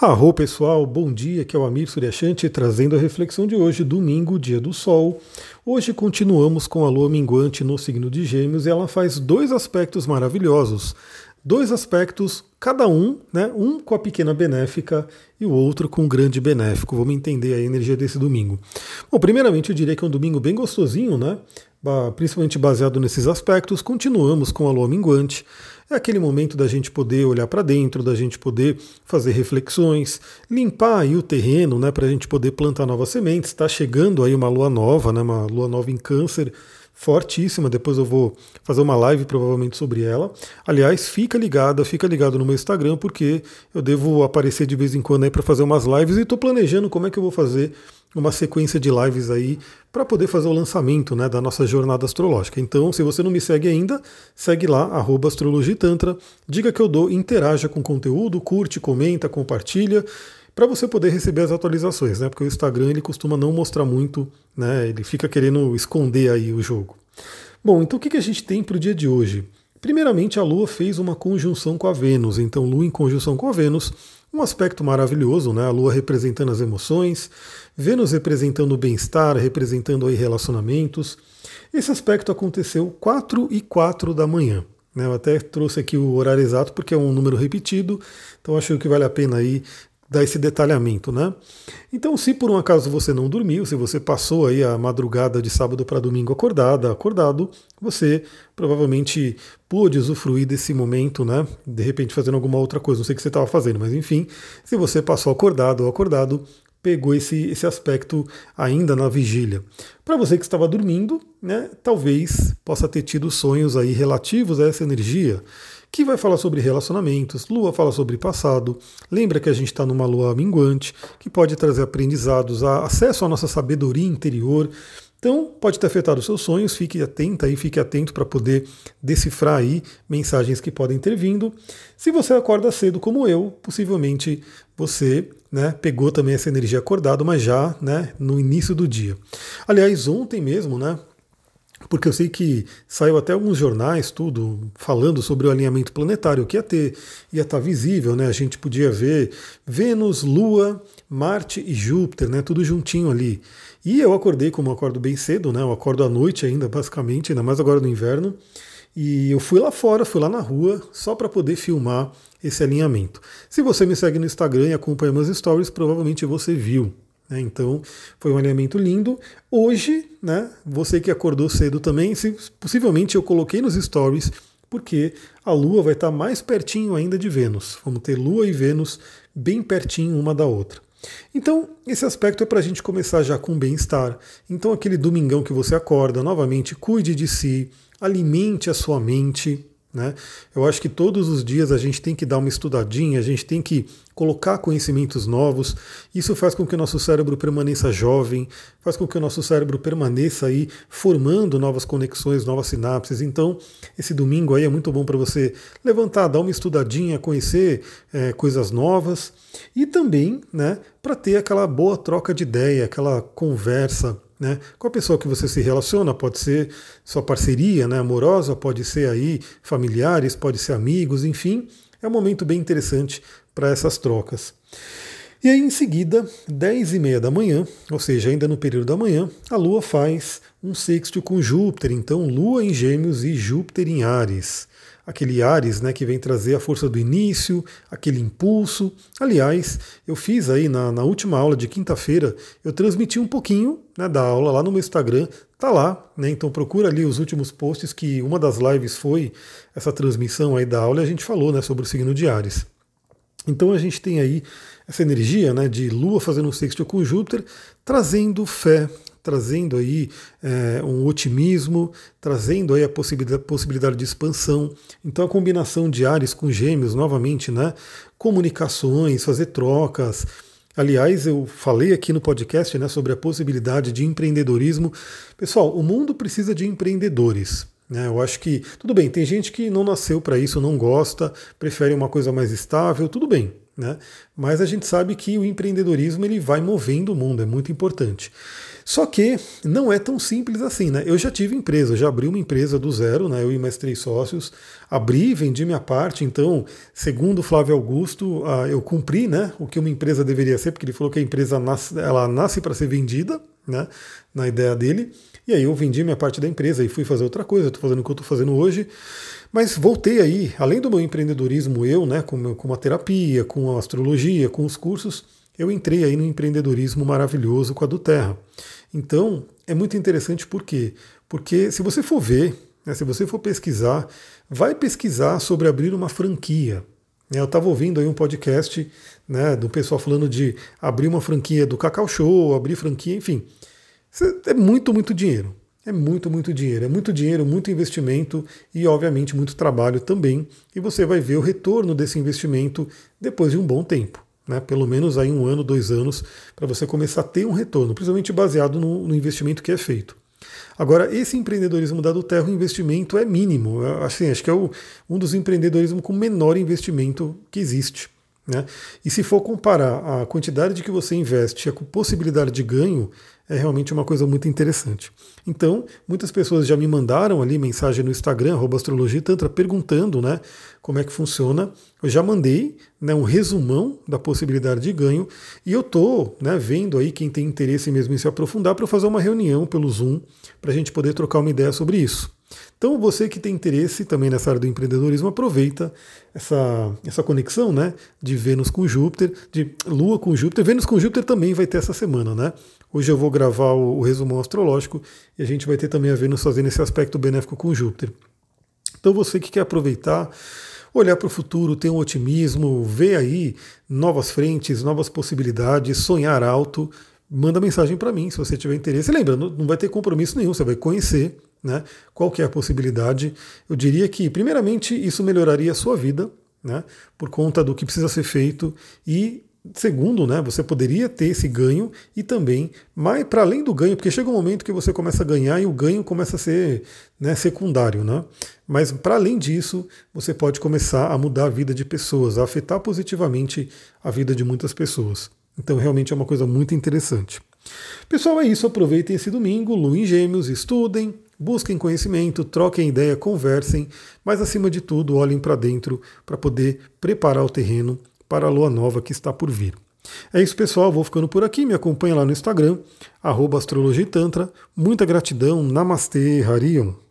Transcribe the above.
Arro pessoal, bom dia, aqui é o Amir Suryashanti trazendo a reflexão de hoje, domingo, dia do sol. Hoje continuamos com a lua minguante no signo de Gêmeos e ela faz dois aspectos maravilhosos. Dois aspectos, cada um, né? Um com a pequena benéfica e o outro com o grande benéfico. Vamos entender a energia desse domingo. Bom, primeiramente eu diria que é um domingo bem gostosinho, né? Principalmente baseado nesses aspectos. Continuamos com a lua minguante. É aquele momento da gente poder olhar para dentro, da gente poder fazer reflexões, limpar aí o terreno, né, para a gente poder plantar novas sementes. Está chegando aí uma lua nova, né, uma lua nova em câncer, fortíssima. Depois eu vou fazer uma live provavelmente sobre ela. Aliás, fica ligada, fica ligado no meu Instagram, porque eu devo aparecer de vez em quando aí para fazer umas lives e estou planejando como é que eu vou fazer uma sequência de lives aí para poder fazer o lançamento né, da nossa jornada astrológica. Então, se você não me segue ainda, segue lá, arroba astrologitantra, diga que eu dou, interaja com o conteúdo, curte, comenta, compartilha, para você poder receber as atualizações, né? Porque o Instagram ele costuma não mostrar muito, né? Ele fica querendo esconder aí o jogo. Bom, então o que, que a gente tem para o dia de hoje? Primeiramente, a Lua fez uma conjunção com a Vênus, então Lua em conjunção com a Vênus um aspecto maravilhoso, né? A Lua representando as emoções, Vênus representando o bem-estar, representando aí relacionamentos. Esse aspecto aconteceu 4 e 4 da manhã. Né? Eu até trouxe aqui o horário exato porque é um número repetido, então acho que vale a pena aí dar esse detalhamento, né? Então, se por um acaso você não dormiu, se você passou aí a madrugada de sábado para domingo acordada, acordado, você provavelmente pôde usufruir desse momento, né? De repente fazendo alguma outra coisa, não sei o que você estava fazendo, mas enfim, se você passou acordado ou acordado, pegou esse, esse aspecto ainda na vigília. Para você que estava dormindo, né, talvez possa ter tido sonhos aí relativos a essa energia que vai falar sobre relacionamentos, lua fala sobre passado. Lembra que a gente está numa lua minguante, que pode trazer aprendizados, acesso à nossa sabedoria interior. Então, pode ter afetado os seus sonhos, fique atento aí, fique atento para poder decifrar aí mensagens que podem ter vindo. Se você acorda cedo como eu, possivelmente você né, pegou também essa energia acordado, mas já né, no início do dia. Aliás, ontem mesmo, né, porque eu sei que saiu até alguns jornais, tudo, falando sobre o alinhamento planetário, que ia ter, ia estar tá visível, né? A gente podia ver Vênus, Lua, Marte e Júpiter, né? Tudo juntinho ali. E eu acordei, como eu acordo bem cedo, né? Eu acordo à noite ainda, basicamente, ainda mais agora no inverno. E eu fui lá fora, fui lá na rua, só para poder filmar esse alinhamento. Se você me segue no Instagram e acompanha meus stories, provavelmente você viu. Né? Então, foi um alinhamento lindo. Hoje, né, você que acordou cedo também, se, possivelmente eu coloquei nos stories, porque a Lua vai estar mais pertinho ainda de Vênus. Vamos ter Lua e Vênus bem pertinho uma da outra. Então, esse aspecto é para a gente começar já com bem-estar. Então, aquele domingão que você acorda, novamente, cuide de si, alimente a sua mente, né? Eu acho que todos os dias a gente tem que dar uma estudadinha, a gente tem que colocar conhecimentos novos. Isso faz com que o nosso cérebro permaneça jovem, faz com que o nosso cérebro permaneça aí formando novas conexões, novas sinapses. Então, esse domingo aí é muito bom para você levantar, dar uma estudadinha, conhecer é, coisas novas e também, né, para ter aquela boa troca de ideia, aquela conversa né? Com a pessoa que você se relaciona, pode ser sua parceria né, amorosa, pode ser aí familiares, pode ser amigos, enfim, é um momento bem interessante para essas trocas. E aí, em seguida, 10 e meia da manhã, ou seja, ainda no período da manhã, a Lua faz um sexto com Júpiter. Então, Lua em Gêmeos e Júpiter em Ares aquele Ares né, que vem trazer a força do início, aquele impulso. Aliás, eu fiz aí na, na última aula de quinta-feira, eu transmiti um pouquinho né, da aula lá no meu Instagram, tá lá, né? Então procura ali os últimos posts que uma das lives foi essa transmissão aí da aula e a gente falou né, sobre o signo de Ares. Então a gente tem aí essa energia né, de Lua fazendo um sexto com Júpiter, trazendo fé, trazendo aí é, um otimismo, trazendo aí a possibilidade, possibilidade de expansão. Então a combinação de Ares com Gêmeos, novamente, né? Comunicações, fazer trocas. Aliás, eu falei aqui no podcast né, sobre a possibilidade de empreendedorismo. Pessoal, o mundo precisa de empreendedores. Né? Eu acho que, tudo bem, tem gente que não nasceu para isso, não gosta, prefere uma coisa mais estável, tudo bem. né? Mas a gente sabe que o empreendedorismo ele vai movendo o mundo, é muito importante. Só que não é tão simples assim, né? Eu já tive empresa, já abri uma empresa do zero, né? Eu e mais três sócios, abri, vendi minha parte, então, segundo Flávio Augusto, ah, eu cumpri, né? O que uma empresa deveria ser, porque ele falou que a empresa nasce, ela nasce para ser vendida, né? Na ideia dele. E aí eu vendi minha parte da empresa e fui fazer outra coisa, estou fazendo o que eu estou fazendo hoje. Mas voltei aí, além do meu empreendedorismo, eu, né, com, com a terapia, com a astrologia, com os cursos, eu entrei aí no empreendedorismo maravilhoso com a do Terra. Então, é muito interessante por quê? Porque se você for ver, né, se você for pesquisar, vai pesquisar sobre abrir uma franquia. Né, eu estava ouvindo aí um podcast né, do pessoal falando de abrir uma franquia do Cacau Show, abrir franquia, enfim. É muito, muito dinheiro. É muito, muito dinheiro. É muito dinheiro, muito investimento e, obviamente, muito trabalho também. E você vai ver o retorno desse investimento depois de um bom tempo. Né? Pelo menos aí um ano, dois anos, para você começar a ter um retorno, principalmente baseado no, no investimento que é feito. Agora, esse empreendedorismo da Duterra, o investimento é mínimo. Assim, acho que é o, um dos empreendedorismos com menor investimento que existe. Né? E se for comparar a quantidade de que você investe e a possibilidade de ganho, é realmente uma coisa muito interessante. Então, muitas pessoas já me mandaram ali mensagem no Instagram, astrologitantra, perguntando né, como é que funciona. Eu já mandei né, um resumão da possibilidade de ganho e eu estou né, vendo aí quem tem interesse mesmo em se aprofundar para fazer uma reunião pelo Zoom para a gente poder trocar uma ideia sobre isso. Então, você que tem interesse também nessa área do empreendedorismo, aproveita essa, essa conexão né, de Vênus com Júpiter, de Lua com Júpiter. Vênus com Júpiter também vai ter essa semana, né? Hoje eu vou gravar o, o astrológico e a gente vai ter também a Vênus fazendo esse aspecto benéfico com Júpiter. Então, você que quer aproveitar, olhar para o futuro, ter um otimismo, ver aí novas frentes, novas possibilidades, sonhar alto, manda mensagem para mim se você tiver interesse. Lembra, não vai ter compromisso nenhum, você vai conhecer né? Qual que é a possibilidade? Eu diria que, primeiramente, isso melhoraria a sua vida, né? por conta do que precisa ser feito, e segundo, né, você poderia ter esse ganho e também, mas para além do ganho, porque chega um momento que você começa a ganhar e o ganho começa a ser né, secundário, né? Mas para além disso, você pode começar a mudar a vida de pessoas, a afetar positivamente a vida de muitas pessoas. Então realmente é uma coisa muito interessante. Pessoal, é isso. Aproveitem esse domingo, Lua em Gêmeos, estudem, busquem conhecimento, troquem ideia, conversem, mas acima de tudo, olhem para dentro para poder preparar o terreno para a lua nova que está por vir. É isso, pessoal. Vou ficando por aqui. Me acompanha lá no Instagram, astrologia Tantra. Muita gratidão. Namastê, Harion.